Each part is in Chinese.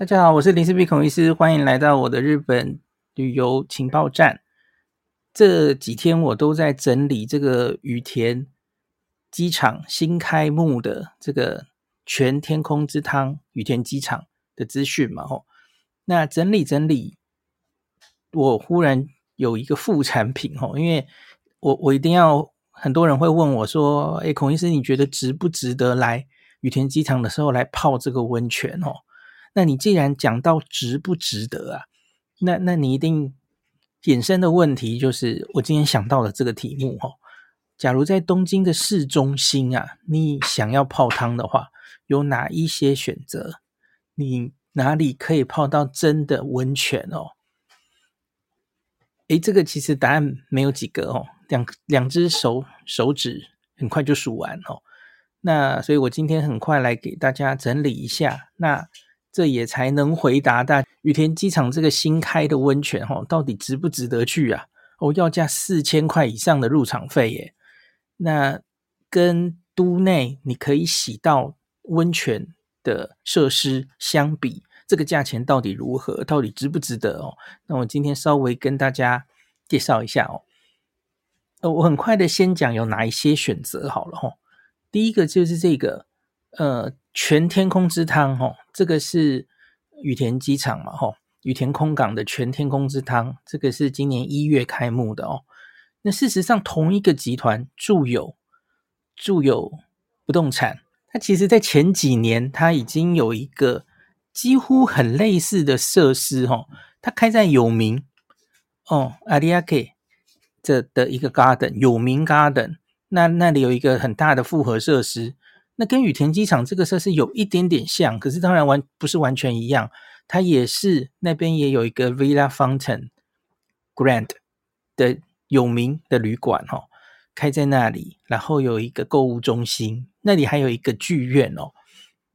大家好，我是林氏璧孔医师，欢迎来到我的日本旅游情报站。这几天我都在整理这个羽田机场新开幕的这个全天空之汤羽田机场的资讯嘛，吼。那整理整理，我忽然有一个副产品，吼，因为我我一定要，很多人会问我说，哎，孔医师，你觉得值不值得来羽田机场的时候来泡这个温泉？哦，那你既然讲到值不值得啊，那那你一定。衍生的问题就是，我今天想到了这个题目哦。假如在东京的市中心啊，你想要泡汤的话，有哪一些选择？你哪里可以泡到真的温泉哦？诶，这个其实答案没有几个哦，两两只手手指很快就数完哦。那所以我今天很快来给大家整理一下。那这也才能回答大羽田机场这个新开的温泉哈，到底值不值得去啊？哦，要价四千块以上的入场费耶。那跟都内你可以洗到温泉的设施相比，这个价钱到底如何？到底值不值得哦？那我今天稍微跟大家介绍一下哦。呃，我很快的先讲有哪一些选择好了哈。第一个就是这个。呃，全天空之汤，吼，这个是羽田机场嘛，吼，羽田空港的全天空之汤，这个是今年一月开幕的哦。那事实上，同一个集团住友住友不动产，它其实在前几年，它已经有一个几乎很类似的设施，吼，它开在有名哦，有明 K 这的一个 garden，有名 garden，那那里有一个很大的复合设施。那跟羽田机场这个设施有一点点像，可是当然完不是完全一样。它也是那边也有一个 Villa Fountain Grand 的有名的旅馆哦，开在那里，然后有一个购物中心，那里还有一个剧院哦。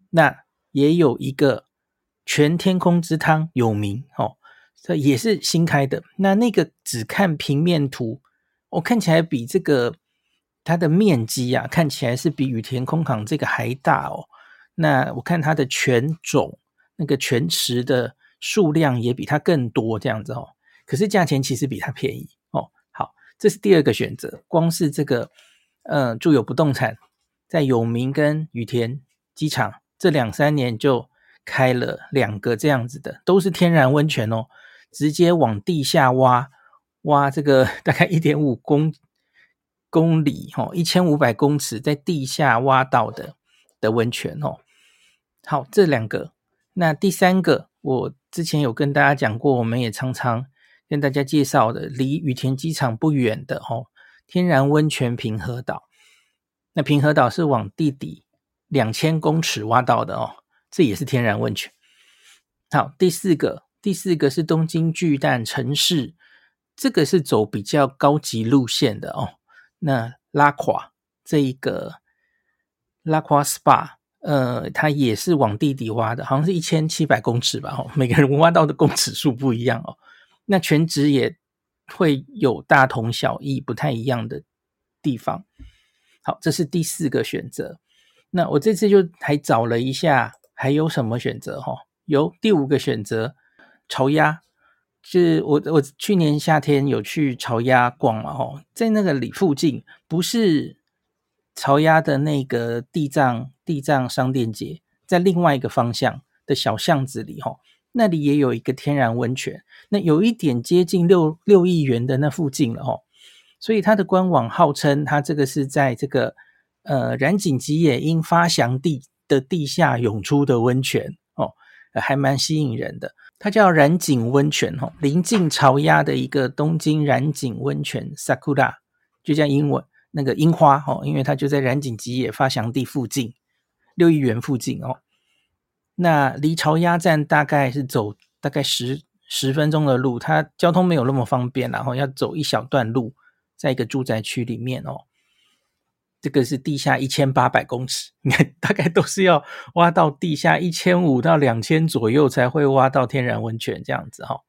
那也有一个全天空之汤有名哦，这也是新开的。那那个只看平面图，我、看起来比这个。它的面积啊，看起来是比羽田空港这个还大哦。那我看它的泉种，那个泉池的数量也比它更多，这样子哦。可是价钱其实比它便宜哦。好，这是第二个选择。光是这个，呃，住友不动产在永明跟羽田机场这两三年就开了两个这样子的，都是天然温泉哦，直接往地下挖，挖这个 大概一点五公。公里哦，一千五百公尺在地下挖到的的温泉哦。好，这两个，那第三个，我之前有跟大家讲过，我们也常常跟大家介绍的，离羽田机场不远的哦，天然温泉平和岛。那平和岛是往地底两千公尺挖到的哦，这也是天然温泉。好，第四个，第四个是东京巨蛋城市，这个是走比较高级路线的哦。那拉垮这一个拉垮 SPA，呃，它也是往地底挖的，好像是一千七百公尺吧，哦，每个人挖到的公尺数不一样哦。那全职也会有大同小异、不太一样的地方。好，这是第四个选择。那我这次就还找了一下，还有什么选择？哈，有第五个选择，巢鸭。是我我去年夏天有去巢鸭逛嘛，吼，在那个里附近，不是巢鸭的那个地藏地藏商店街，在另外一个方向的小巷子里，吼，那里也有一个天然温泉，那有一点接近六六亿元的那附近了，吼，所以它的官网号称它这个是在这个呃染井吉野樱发祥地的地下涌出的温泉，还蛮吸引人的。它叫染井温泉，哈，临近巢鸭的一个东京染井温泉，Sakura，就叫英文那个樱花，哈，因为它就在染井吉野发祥地附近，六义园附近哦。那离巢鸭站大概是走大概十十分钟的路，它交通没有那么方便，然后要走一小段路，在一个住宅区里面哦。这个是地下一千八百公尺，你看大概都是要挖到地下一千五到两千左右才会挖到天然温泉这样子哈。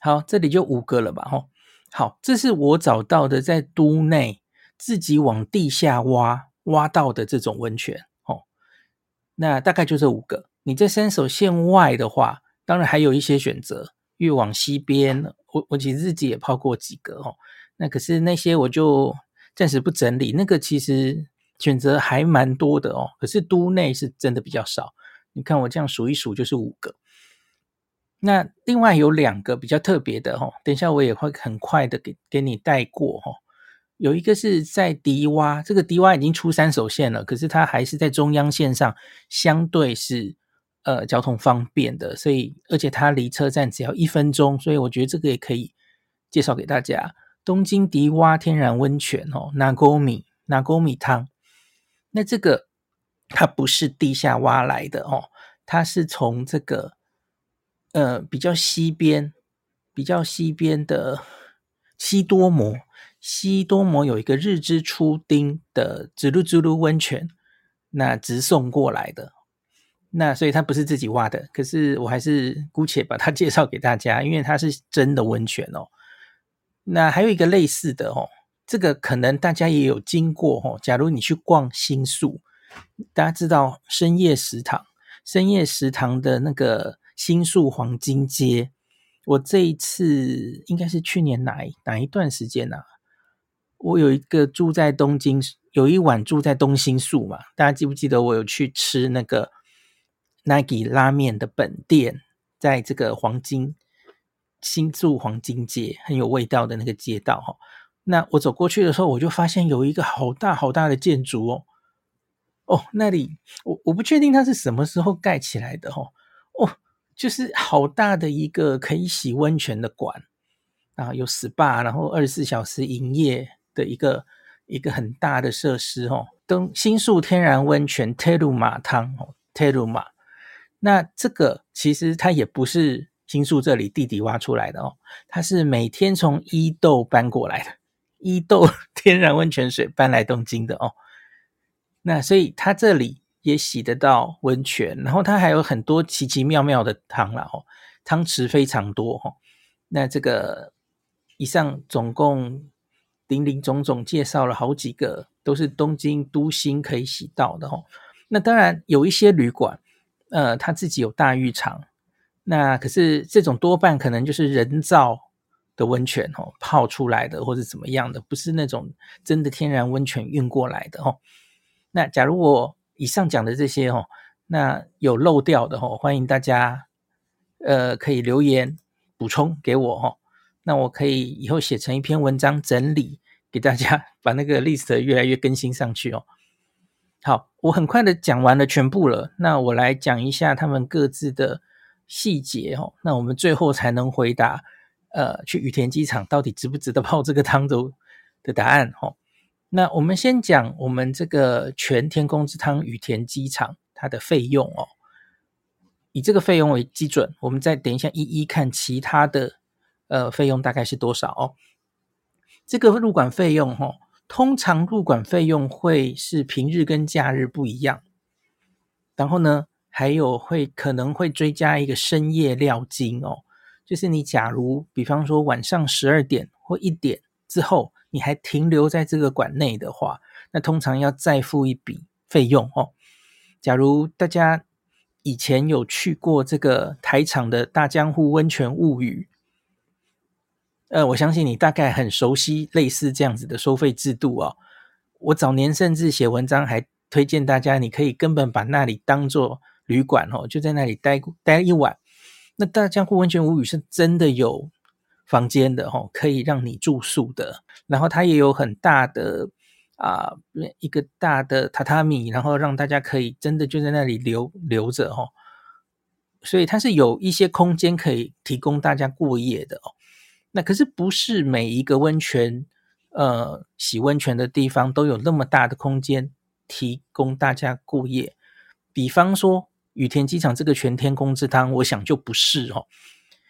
好，这里就五个了吧哈。好，这是我找到的在都内自己往地下挖挖到的这种温泉哦。那大概就这五个。你在山手线外的话，当然还有一些选择，越往西边，我我其实自己也泡过几个哦。那可是那些我就暂时不整理，那个其实选择还蛮多的哦。可是都内是真的比较少，你看我这样数一数就是五个。那另外有两个比较特别的哦，等一下我也会很快的给给你带过哦。有一个是在迪洼，这个迪洼已经出三手线了，可是它还是在中央线上，相对是呃交通方便的，所以而且它离车站只要一分钟，所以我觉得这个也可以介绍给大家。东京迪洼天然温泉哦，拿沟米拿沟米汤，那这个它不是地下挖来的哦，它是从这个呃比较西边比较西边的西多摩。西多摩有一个日之出町的滋噜滋噜温泉，那直送过来的，那所以它不是自己挖的，可是我还是姑且把它介绍给大家，因为它是真的温泉哦。那还有一个类似的哦，这个可能大家也有经过哦。假如你去逛新宿，大家知道深夜食堂，深夜食堂的那个新宿黄金街，我这一次应该是去年哪一哪一段时间呢、啊？我有一个住在东京，有一晚住在东新宿嘛，大家记不记得我有去吃那个 Nagi 拉面的本店，在这个黄金新宿黄金街很有味道的那个街道哈。那我走过去的时候，我就发现有一个好大好大的建筑哦，哦，那里我我不确定它是什么时候盖起来的哦，哦，就是好大的一个可以洗温泉的馆啊，有 SPA，然后二十四小时营业。的一个一个很大的设施哦，东新宿天然温泉 Teruma 汤哦 Teruma，那这个其实它也不是新宿这里地底挖出来的哦，它是每天从伊豆搬过来的，伊豆 天然温泉水搬来东京的哦，那所以它这里也洗得到温泉，然后它还有很多奇奇妙妙的汤啦哦，汤池非常多哦，那这个以上总共。林林总总介绍了好几个，都是东京都心可以洗到的哦。那当然有一些旅馆，呃，他自己有大浴场，那可是这种多半可能就是人造的温泉哦，泡出来的或者怎么样的，不是那种真的天然温泉运过来的哦。那假如我以上讲的这些哦，那有漏掉的哦，欢迎大家呃可以留言补充给我哦。那我可以以后写成一篇文章整理给大家，把那个 list 越来越更新上去哦。好，我很快的讲完了全部了，那我来讲一下他们各自的细节哦。那我们最后才能回答，呃，去羽田机场到底值不值得泡这个汤的的答案哦。那我们先讲我们这个全天空之汤羽田机场它的费用哦，以这个费用为基准，我们再等一下一一看其他的。呃，费用大概是多少哦？这个入馆费用哈、哦，通常入馆费用会是平日跟假日不一样。然后呢，还有会可能会追加一个深夜料金哦，就是你假如比方说晚上十二点或一点之后，你还停留在这个馆内的话，那通常要再付一笔费用哦。假如大家以前有去过这个台场的大江户温泉物语。呃，我相信你大概很熟悉类似这样子的收费制度哦。我早年甚至写文章还推荐大家，你可以根本把那里当做旅馆哦，就在那里待待一晚。那大江户温泉物语是真的有房间的哦，可以让你住宿的。然后它也有很大的啊、一个大的榻榻米，然后让大家可以真的就在那里留留着哦。所以它是有一些空间可以提供大家过夜的哦。那可是不是每一个温泉，呃，洗温泉的地方都有那么大的空间提供大家过夜。比方说羽田机场这个全天空之汤，我想就不是哦，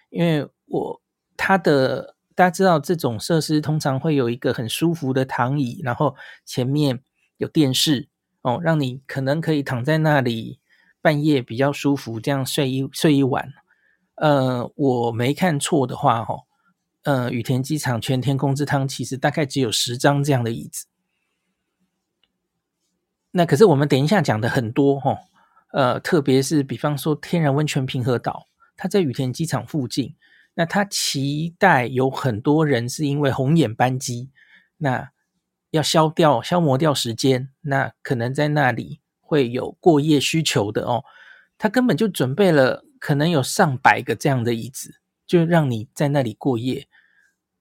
因为我它的大家知道这种设施通常会有一个很舒服的躺椅，然后前面有电视哦，让你可能可以躺在那里半夜比较舒服，这样睡一睡一晚。呃，我没看错的话，哦，哈。呃，羽田机场全天空之汤其实大概只有十张这样的椅子。那可是我们等一下讲的很多哈，呃，特别是比方说天然温泉平和岛，它在羽田机场附近，那它期待有很多人是因为红眼班机，那要消掉消磨掉时间，那可能在那里会有过夜需求的哦。他根本就准备了可能有上百个这样的椅子，就让你在那里过夜。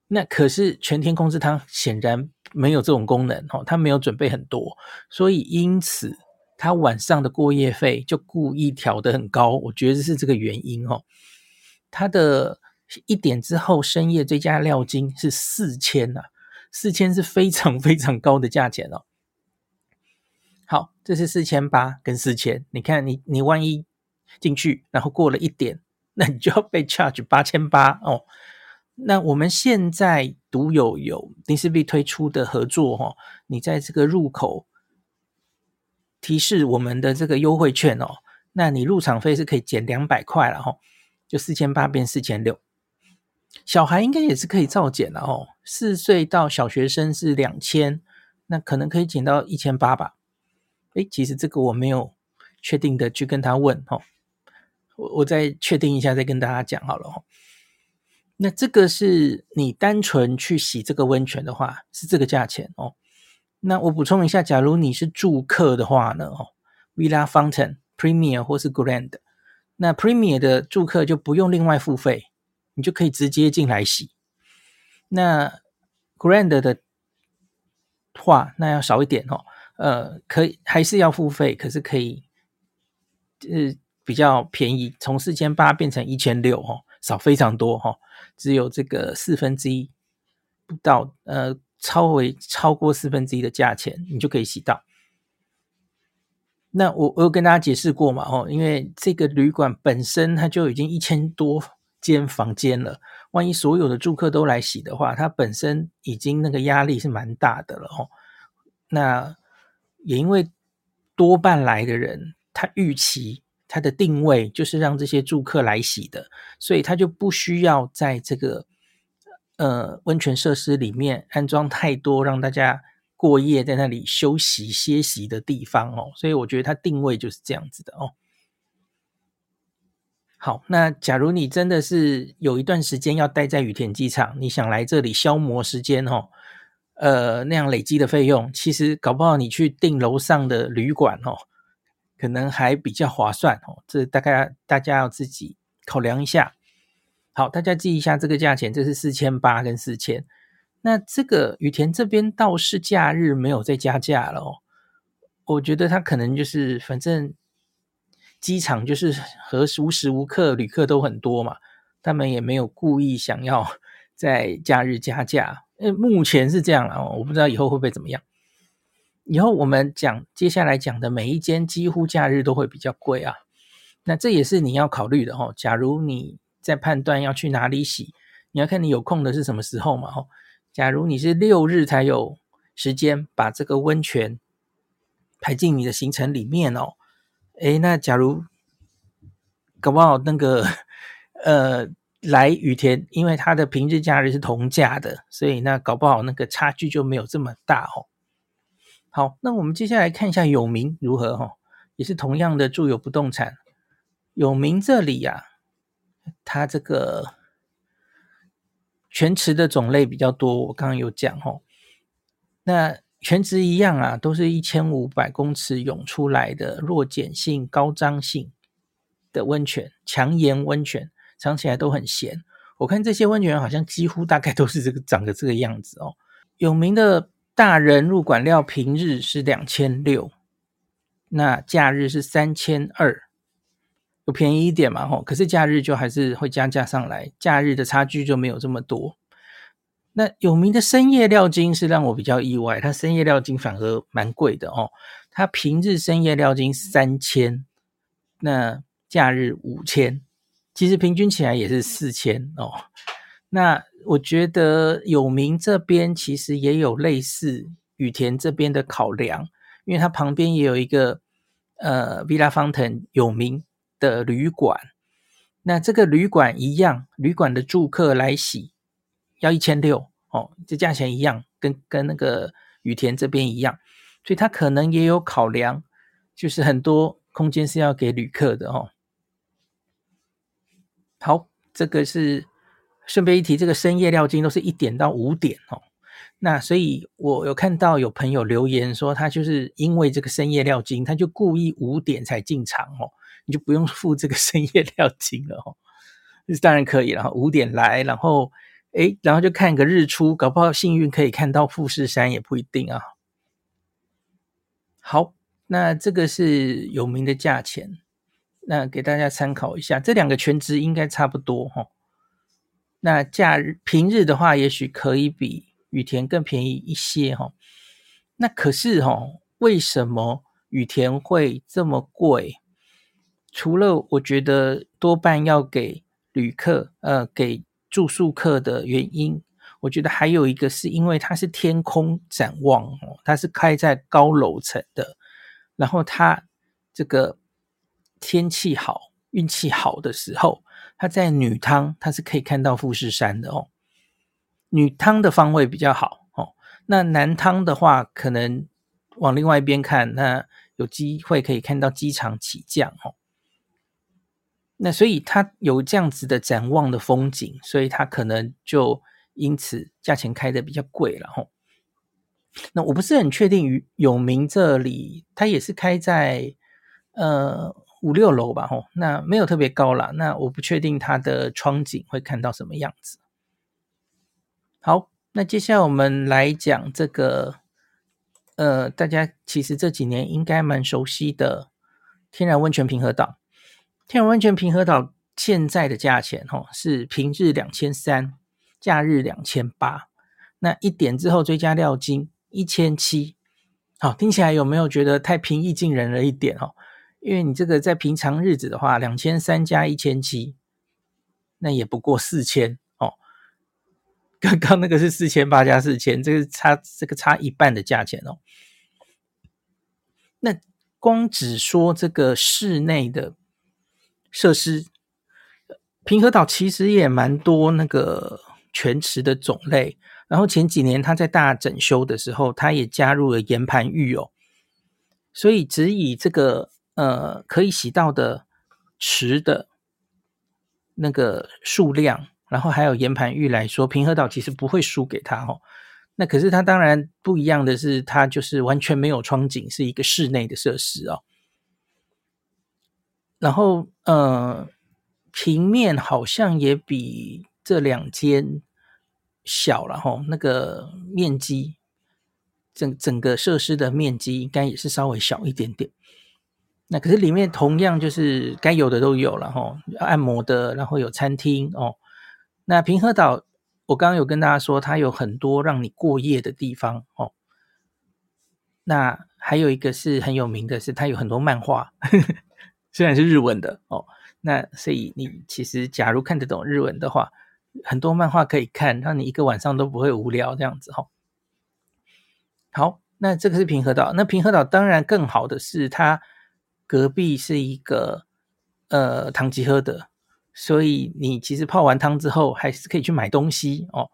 那可是全天空之汤显然没有这种功能哦，他没有准备很多，所以因此。他晚上的过夜费就故意调得很高，我觉得是这个原因哦。他的一点之后深夜追加料金是四千呐，四千是非常非常高的价钱哦。好，这是四千八跟四千，你看你你万一进去，然后过了一点，那你就要被 charge 八千八哦。那我们现在独有有林氏璧推出的合作哦，你在这个入口。提示我们的这个优惠券哦，那你入场费是可以减两百块了哈，就四千八变四千六。小孩应该也是可以照减的哦，四岁到小学生是两千，那可能可以减到一千八吧。诶，其实这个我没有确定的去跟他问哈，我我再确定一下再跟大家讲好了哈。那这个是你单纯去洗这个温泉的话，是这个价钱哦。那我补充一下，假如你是住客的话呢，哦，Villa Fountain Premier 或是 Grand，那 Premier 的住客就不用另外付费，你就可以直接进来洗。那 Grand 的话，那要少一点哦，呃，可以还是要付费，可是可以，呃，比较便宜，从四千八变成一千六哦，少非常多哈，只有这个四分之一不到，呃。超为超过四分之一的价钱，你就可以洗到。那我我有跟大家解释过嘛？哦，因为这个旅馆本身它就已经一千多间房间了，万一所有的住客都来洗的话，它本身已经那个压力是蛮大的了哦。那也因为多半来的人，他预期他的定位就是让这些住客来洗的，所以他就不需要在这个。呃，温泉设施里面安装太多让大家过夜在那里休息歇息的地方哦，所以我觉得它定位就是这样子的哦。好，那假如你真的是有一段时间要待在羽田机场，你想来这里消磨时间哦，呃，那样累积的费用，其实搞不好你去订楼上的旅馆哦，可能还比较划算哦。这大概大家要自己考量一下。好，大家记一下这个价钱，这是四千八跟四千。那这个羽田这边倒是假日没有再加价了哦。我觉得他可能就是反正机场就是和无时无刻旅客都很多嘛，他们也没有故意想要 在假日加价。呃，目前是这样啊，我不知道以后会不会怎么样。以后我们讲接下来讲的每一间几乎假日都会比较贵啊。那这也是你要考虑的哦。假如你在判断要去哪里洗，你要看你有空的是什么时候嘛？哦，假如你是六日才有时间把这个温泉排进你的行程里面哦，诶，那假如搞不好那个呃来羽田，因为它的平日假日是同价的，所以那搞不好那个差距就没有这么大哦。好，那我们接下来看一下有名如何哈，也是同样的住友不动产，有名这里呀、它这个泉池的种类比较多，我刚刚有讲哦。那泉池一样啊，都是一千五百公尺涌出来的弱碱性、高张性的温泉，强盐温泉，尝起来都很咸。我看这些温泉好像几乎大概都是这个长得这个样子哦。有名的大人入馆料平日是两千六，那假日是三千二。便宜一点嘛，吼，可是假日就还是会加价上来，假日的差距就没有这么多。那有名的深夜料金是让我比较意外，它深夜料金反而蛮贵的哦。它平日深夜料金三千，那假日五千，其实平均起来也是四千哦。那我觉得有名这边其实也有类似羽田这边的考量，因为它旁边也有一个呃 Villa 方藤有名。的旅馆，那这个旅馆一样，旅馆的住客来洗要一千六哦，这价钱一样，跟跟那个羽田这边一样，所以他可能也有考量，就是很多空间是要给旅客的哦。好，这个是顺便一提，这个深夜料金都是一点到五点哦。那所以我有看到有朋友留言说，他就是因为这个深夜料金，他就故意五点才进场哦，你就不用付这个深夜料金了哦。当然可以，然后五点来，然后诶，然后就看个日出，搞不好幸运可以看到富士山也不一定啊。好，那这个是有名的价钱，那给大家参考一下，这两个全值应该差不多哈。那假日平日的话，也许可以比。羽田更便宜一些哈，那可是哈，为什么羽田会这么贵？除了我觉得多半要给旅客，呃，给住宿客的原因，我觉得还有一个是因为它是天空展望哦，它是开在高楼层的，然后它这个天气好、运气好的时候，它在女汤它是可以看到富士山的哦。女汤的方位比较好哦，那男汤的话，可能往另外一边看，那有机会可以看到机场起降哦。那所以它有这样子的展望的风景，所以它可能就因此价钱开的比较贵了吼。那我不是很确定，永明这里它也是开在呃五六楼吧吼，那没有特别高啦，那我不确定它的窗景会看到什么样子。好，那接下来我们来讲这个，呃，大家其实这几年应该蛮熟悉的天然温泉平和岛。天然温泉平和岛现在的价钱，哦，是平日两千三，假日两千八。那一点之后追加料金一千七。好，听起来有没有觉得太平易近人了一点哦？因为你这个在平常日子的话，两千三加一千七，那也不过四千哦。刚刚那个是四千八加四千，这个差这个差一半的价钱哦。那光只说这个室内的设施，平和岛其实也蛮多那个泉池的种类。然后前几年他在大整修的时候，他也加入了岩盘浴哦。所以只以这个呃可以洗到的池的那个数量。然后还有岩盘浴来说，平和岛其实不会输给他哦。那可是它当然不一样的是，它就是完全没有窗景，是一个室内的设施哦。然后呃，平面好像也比这两间小了哈。那个面积，整整个设施的面积应该也是稍微小一点点。那可是里面同样就是该有的都有了哈，按摩的，然后有餐厅哦。那平和岛，我刚刚有跟大家说，它有很多让你过夜的地方哦。那还有一个是很有名的是，它有很多漫画，呵呵，虽然是日文的哦。那所以你其实假如看得懂日文的话，很多漫画可以看，让你一个晚上都不会无聊这样子哈、哦。好，那这个是平和岛。那平和岛当然更好的是，它隔壁是一个呃唐吉诃德。所以你其实泡完汤之后，还是可以去买东西哦。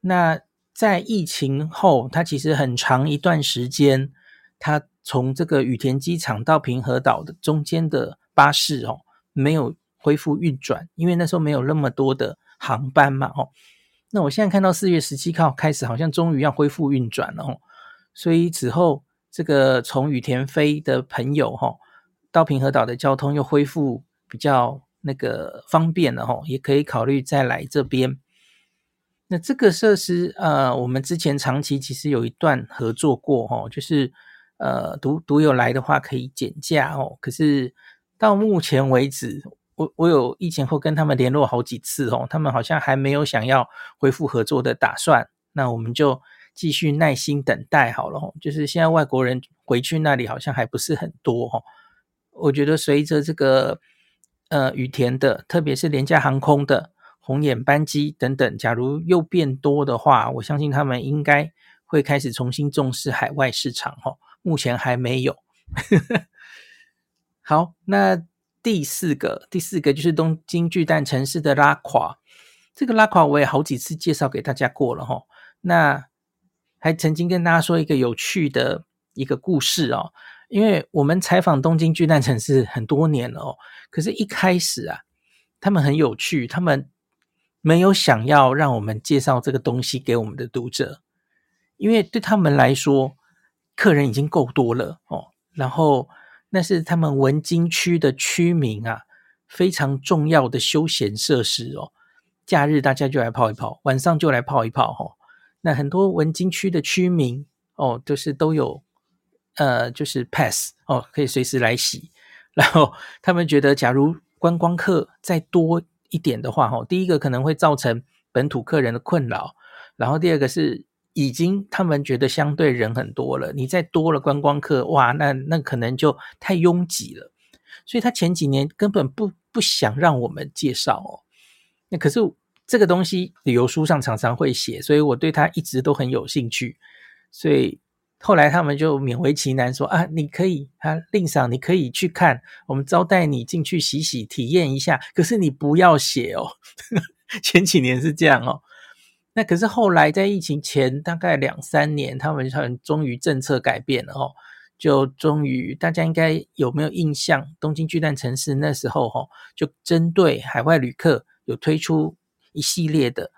那在疫情后，它其实很长一段时间，它从这个羽田机场到平和岛的中间的巴士哦，没有恢复运转，因为那时候没有那么多的航班嘛哦。那我现在看到四月十七号开始，好像终于要恢复运转了哦。所以此后，这个从羽田飞的朋友哈，到平和岛的交通又恢复比较。那个方便了哈，也可以考虑再来这边。那这个设施，呃，我们之前长期其实有一段合作过哈，就是呃，独独有来的话可以减价哦。可是到目前为止，我我有疫情后跟他们联络好几次哦，他们好像还没有想要恢复合作的打算。那我们就继续耐心等待好了。就是现在外国人回去那里好像还不是很多哈。我觉得随着这个。呃，羽田的，特别是廉价航空的红眼班机等等，假如又变多的话，我相信他们应该会开始重新重视海外市场哦。目前还没有。好，那第四个，第四个就是东京巨蛋城市的拉垮。这个拉垮我也好几次介绍给大家过了哈。那还曾经跟大家说一个有趣的一个故事哦。因为我们采访东京巨蛋城市很多年了哦，可是一开始啊，他们很有趣，他们没有想要让我们介绍这个东西给我们的读者，因为对他们来说，客人已经够多了哦。然后那是他们文京区的区民啊，非常重要的休闲设施哦。假日大家就来泡一泡，晚上就来泡一泡哦。那很多文京区的区民哦，就是都有呃，就是 pass 哦，可以随时来洗。然后他们觉得，假如观光客再多一点的话，哦，第一个可能会造成本土客人的困扰，然后第二个是已经他们觉得相对人很多了，你再多了观光客，哇，那那可能就太拥挤了。所以他前几年根本不不想让我们介绍哦。那可是这个东西旅游书上常常会写，所以我对他一直都很有兴趣。所以后来他们就勉为其难说啊，你可以啊，令赏你可以去看，我们招待你进去洗洗体验一下。可是你不要写哦。前几年是这样哦。那可是后来在疫情前大概两三年，他们很终于政策改变了哦，就终于大家应该有没有印象？东京巨蛋城市那时候哈，就针对海外旅客。有推出一系列的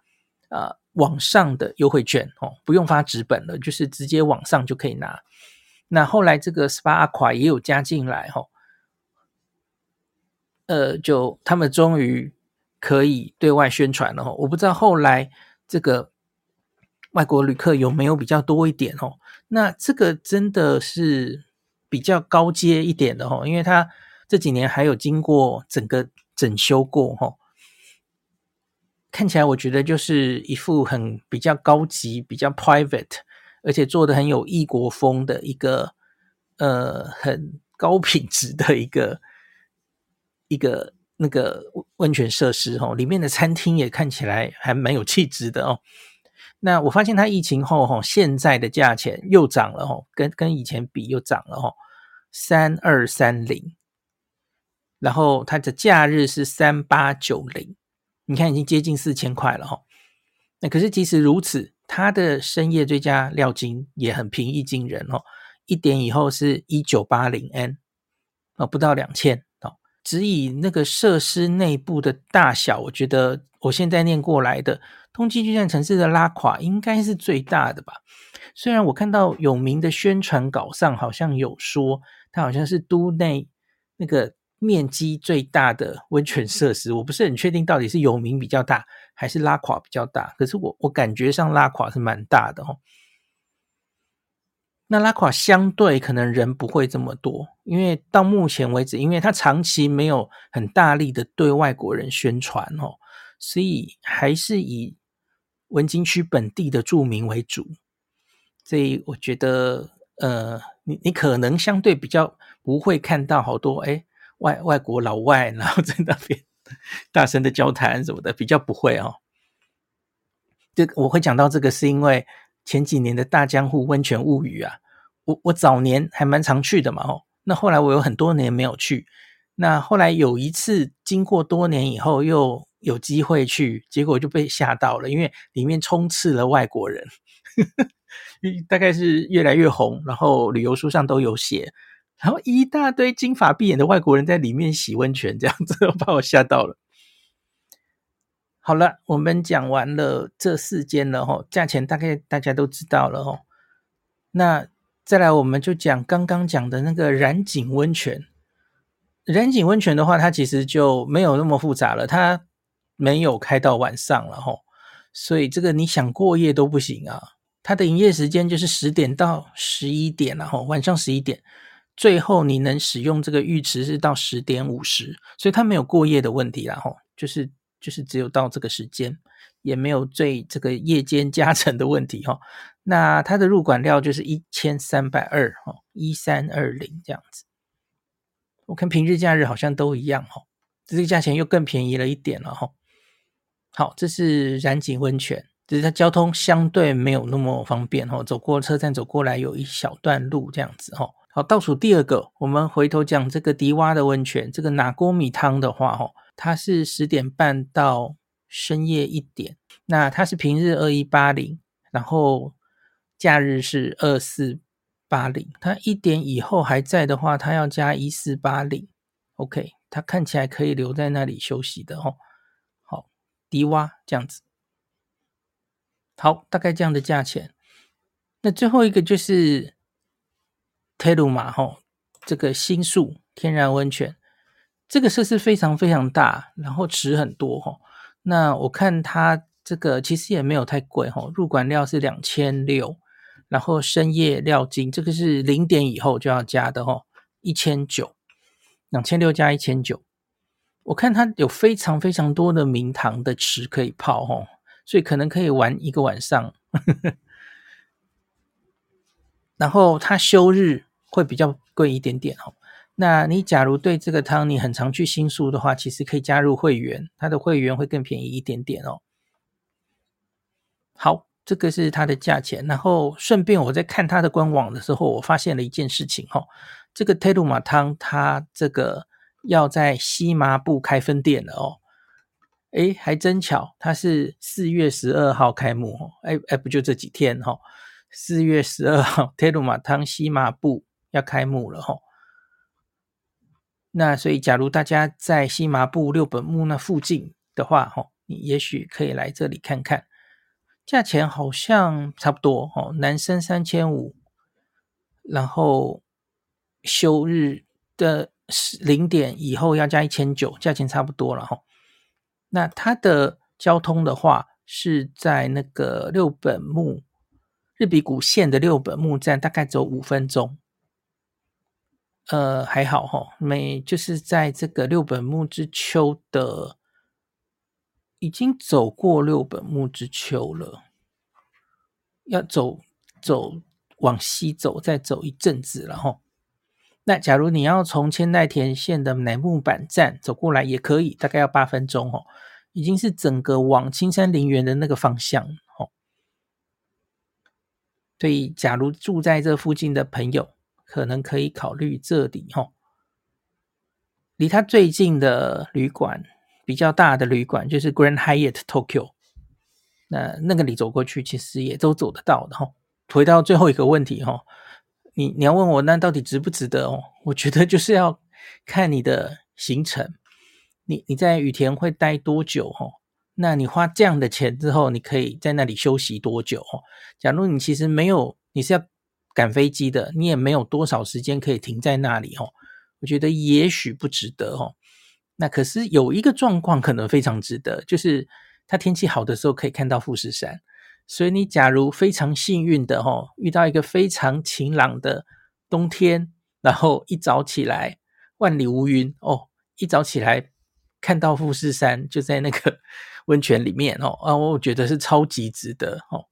呃网上的优惠券哦，不用发纸本了，就是直接网上就可以拿。那后来这个 SPA Aqua 也有加进来哈，呃，就他们终于可以对外宣传了哈。我不知道后来这个外国旅客有没有比较多一点哦？那这个真的是比较高阶一点的哦，因为他这几年还有经过整个整修过哈。看起来我觉得就是一副很比较高级、比较 private，而且做的很有异国风的一个呃很高品质的一个一个那个温泉设施哦，里面的餐厅也看起来还蛮有气质的哦。那我发现它疫情后哈，现在的价钱又涨了哦，跟跟以前比又涨了哦，三二三零，然后它的假日是三八九零。你看，已经接近四千块了哈。那可是即使如此，它的深夜最佳料金也很平易近人哦。一点以后是一九八零 N，哦，不到两千。只以那个设施内部的大小，我觉得我现在念过来的东京巨蛋城市的拉垮应该是最大的吧。虽然我看到有名的宣传稿上好像有说，它好像是都内那个。面积最大的温泉设施，我不是很确定到底是有名比较大还是拉垮比较大。可是我我感觉上拉垮是蛮大的哦。那拉垮相对可能人不会这么多，因为到目前为止，因为它长期没有很大力的对外国人宣传哦，所以还是以文京区本地的住民为主。所以我觉得，呃，你你可能相对比较不会看到好多诶外外国老外，然后在那边大声的交谈什么的，比较不会哦。这我会讲到这个，是因为前几年的大江户温泉物语啊，我我早年还蛮常去的嘛哦。那后来我有很多年没有去，那后来有一次经过多年以后又有机会去，结果就被吓到了，因为里面充斥了外国人，大概是越来越红，然后旅游书上都有写。然后一大堆金发碧眼的外国人在里面洗温泉，这样子 把我吓到了。好了，我们讲完了这四间了哈，价钱大概大家都知道了哈。那再来，我们就讲刚刚讲的那个染井温泉。染井温泉的话，它其实就没有那么复杂了，它没有开到晚上了哈，所以这个你想过夜都不行啊。它的营业时间就是十点到十一点了哈，晚上十一点。最后你能使用这个浴池是到十点五十，所以它没有过夜的问题了，吼，就是就是只有到这个时间，也没有最这个夜间加成的问题，哈。那它的入馆料就是一千三百二，哈，一三二零这样子。我看平日假日好像都一样，哈，这个价钱又更便宜了一点了，哈。好，这是染井温泉，只是它交通相对没有那么方便，哈，走过车站走过来有一小段路这样子，哈。好，倒数第二个，我们回头讲这个迪洼的温泉，这个拿锅米汤的话，哦，它是十点半到深夜一点，那它是平日二一八零，然后假日是二四八零，它一点以后还在的话，它要加一四八零。OK，它看起来可以留在那里休息的哦。好，低洼这样子。好，大概这样的价钱。那最后一个就是泰鲁玛吼，这个新宿天然温泉，这个设施非常非常大，然后池很多哦。那我看它这个其实也没有太贵哦，入馆料是两千六。然后深夜料金，这个是零点以后就要加的哦，一千九，两千六加一千九。我看它有非常非常多的名堂的池可以泡哦，所以可能可以玩一个晚上。然后它休日会比较贵一点点哦。那你假如对这个汤你很常去新宿的话，其实可以加入会员，它的会员会更便宜一点点哦。好。这个是它的价钱，然后顺便我在看它的官网的时候，我发现了一件事情哈，这个テルマ汤它这个要在西麻布开分店了哦，诶，还真巧，它是四月十二号开幕哦，诶诶，不就这几天哈，四月十二号テルマ汤西麻布要开幕了哈， 那所以假如大家在西麻布六本木那附近的话哈，你也许可以来这里看看。价钱好像差不多哦，男生三千五，然后休日的零点以后要加一千九，价钱差不多了哈。那它的交通的话是在那个六本木日比谷线的六本木站，大概走五分钟。呃，还好哈，没就是在这个六本木之丘的。已经走过六本木之丘了，要走走往西走，再走一阵子了哈。那假如你要从千代田线的乃木坂站走过来也可以，大概要八分钟哦。已经是整个往青山陵园的那个方向哦。所以，假如住在这附近的朋友，可能可以考虑这里哈。离他最近的旅馆。比较大的旅馆就是 Grand Hyatt Tokyo，那那个你走过去其实也都走得到的哈。回到最后一个问题哈，你你要问我那到底值不值得哦？我觉得就是要看你的行程，你你在羽田会待多久哈？那你花这样的钱之后，你可以在那里休息多久哈？假如你其实没有，你是要赶飞机的，你也没有多少时间可以停在那里哦。我觉得也许不值得哦。那可是有一个状况可能非常值得，就是它天气好的时候可以看到富士山。所以你假如非常幸运的哦，遇到一个非常晴朗的冬天，然后一早起来万里无云哦，一早起来看到富士山就在那个 温泉里面哦，啊，我觉得是超级值得哦。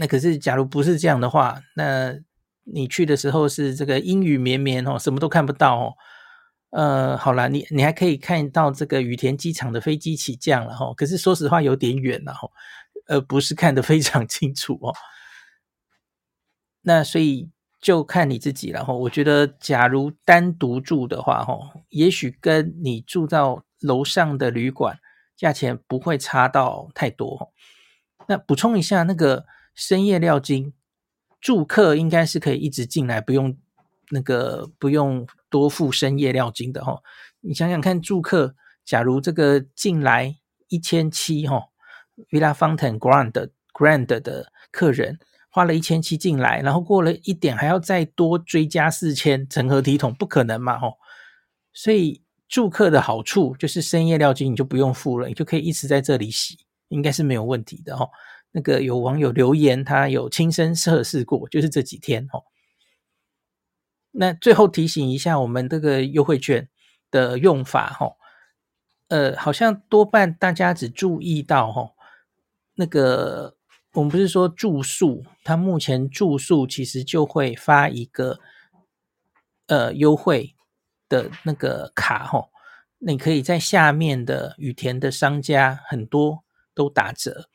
那可是假如不是这样的话，那你去的时候是这个阴雨绵绵哦，什么都看不到哦。呃，好啦，你你还可以看到这个羽田机场的飞机起降了哈，可是说实话有点远了哈，呃，不是看得非常清楚哦。那所以就看你自己了哈。我觉得，假如单独住的话哈，也许跟你住到楼上的旅馆价钱不会差到太多。那补充一下，那个深夜料金，住客应该是可以一直进来，不用。那个不用多付深夜料金的哈，你想想看，住客假如这个进来一千七哈，Villa Fountain Grand Grand 的客人花了一千七进来，然后过了一点还要再多追加四千，成何体统？不可能嘛哈！所以住客的好处就是深夜料金你就不用付了，你就可以一直在这里洗，应该是没有问题的哈。那个有网友留言，他有亲身测试过，就是这几天哈。那最后提醒一下，我们这个优惠券的用法哈，呃，好像多半大家只注意到哈，那个我们不是说住宿，它目前住宿其实就会发一个呃优惠的那个卡哈，你可以在下面的羽田的商家很多都打折。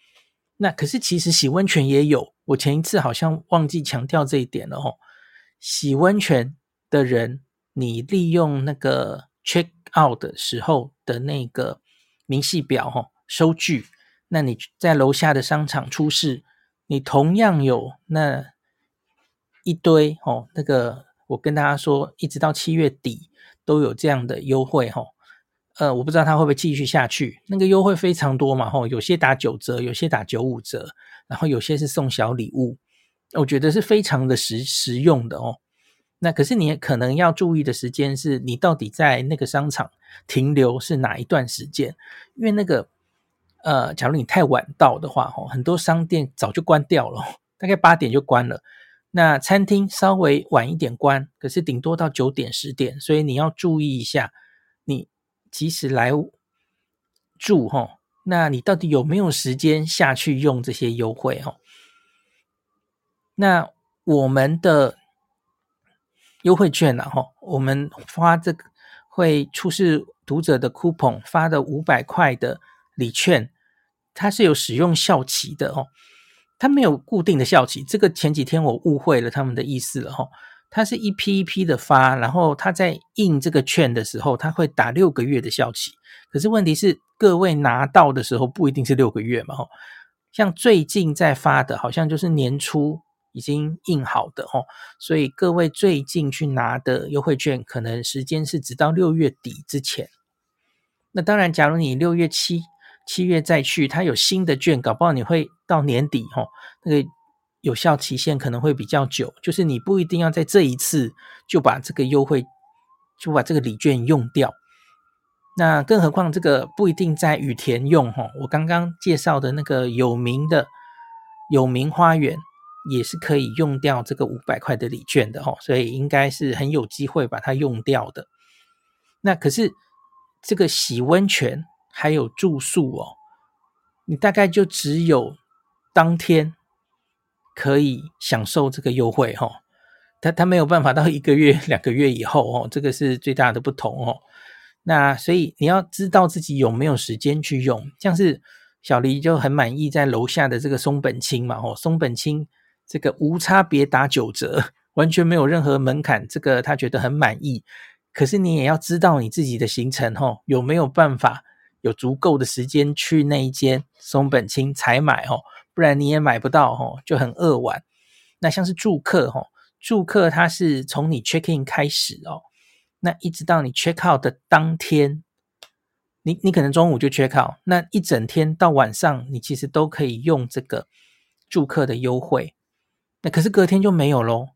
那可是其实洗温泉也有，我前一次好像忘记强调这一点了哈。洗温泉的人，你利用那个 check out 的时候的那个明细表哈，收据，那你在楼下的商场出示，你同样有那一堆哦，那个我跟大家说，一直到七月底都有这样的优惠哈。呃，我不知道它会不会继续下去。那个优惠非常多嘛，吼，有些打九折，有些打九五折，然后有些是送小礼物，我觉得是非常的实实用的哦。那可是你可能要注意的时间是，你到底在那个商场停留是哪一段时间？因为那个，呃，假如你太晚到的话，吼，很多商店早就关掉了，大概八点就关了。那餐厅稍微晚一点关，可是顶多到九点十点，所以你要注意一下，你。即使来住哈，那你到底有没有时间下去用这些优惠哈？那我们的优惠券呢？哈，我们发这个会出示读者的 coupon 发的五百块的礼券，它是有使用效期的哦，它没有固定的效期。这个前几天我误会了他们的意思了哈。它是一批一批的发，然后它在印这个券的时候，它会打六个月的效期。可是问题是，各位拿到的时候不一定是六个月嘛，吼。像最近在发的，好像就是年初已经印好的，吼。所以各位最近去拿的优惠券，可能时间是直到六月底之前。那当然，假如你六月七七月再去，它有新的券，搞不好你会到年底，吼，那个。有效期限可能会比较久，就是你不一定要在这一次就把这个优惠，就把这个礼券用掉。那更何况这个不一定在羽田用哈，我刚刚介绍的那个有名的有名花园也是可以用掉这个五百块的礼券的哈，所以应该是很有机会把它用掉的。那可是这个洗温泉还有住宿哦，你大概就只有当天。可以享受这个优惠哈，他他没有办法到一个月、两个月以后哦，这个是最大的不同哦。那所以你要知道自己有没有时间去用，像是小黎就很满意在楼下的这个松本清嘛，哦，松本清这个无差别打九折，完全没有任何门槛，这个他觉得很满意。可是你也要知道你自己的行程哦，有没有办法有足够的时间去那一间松本清采买哦。不然你也买不到吼，就很扼腕。那像是住客吼，住客他是从你 check in 开始哦，那一直到你 check out 的当天，你你可能中午就 check out，那一整天到晚上，你其实都可以用这个住客的优惠。那可是隔天就没有喽。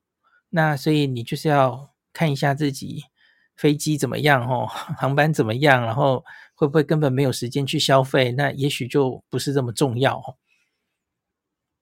那所以你就是要看一下自己飞机怎么样吼，航班怎么样，然后会不会根本没有时间去消费，那也许就不是这么重要。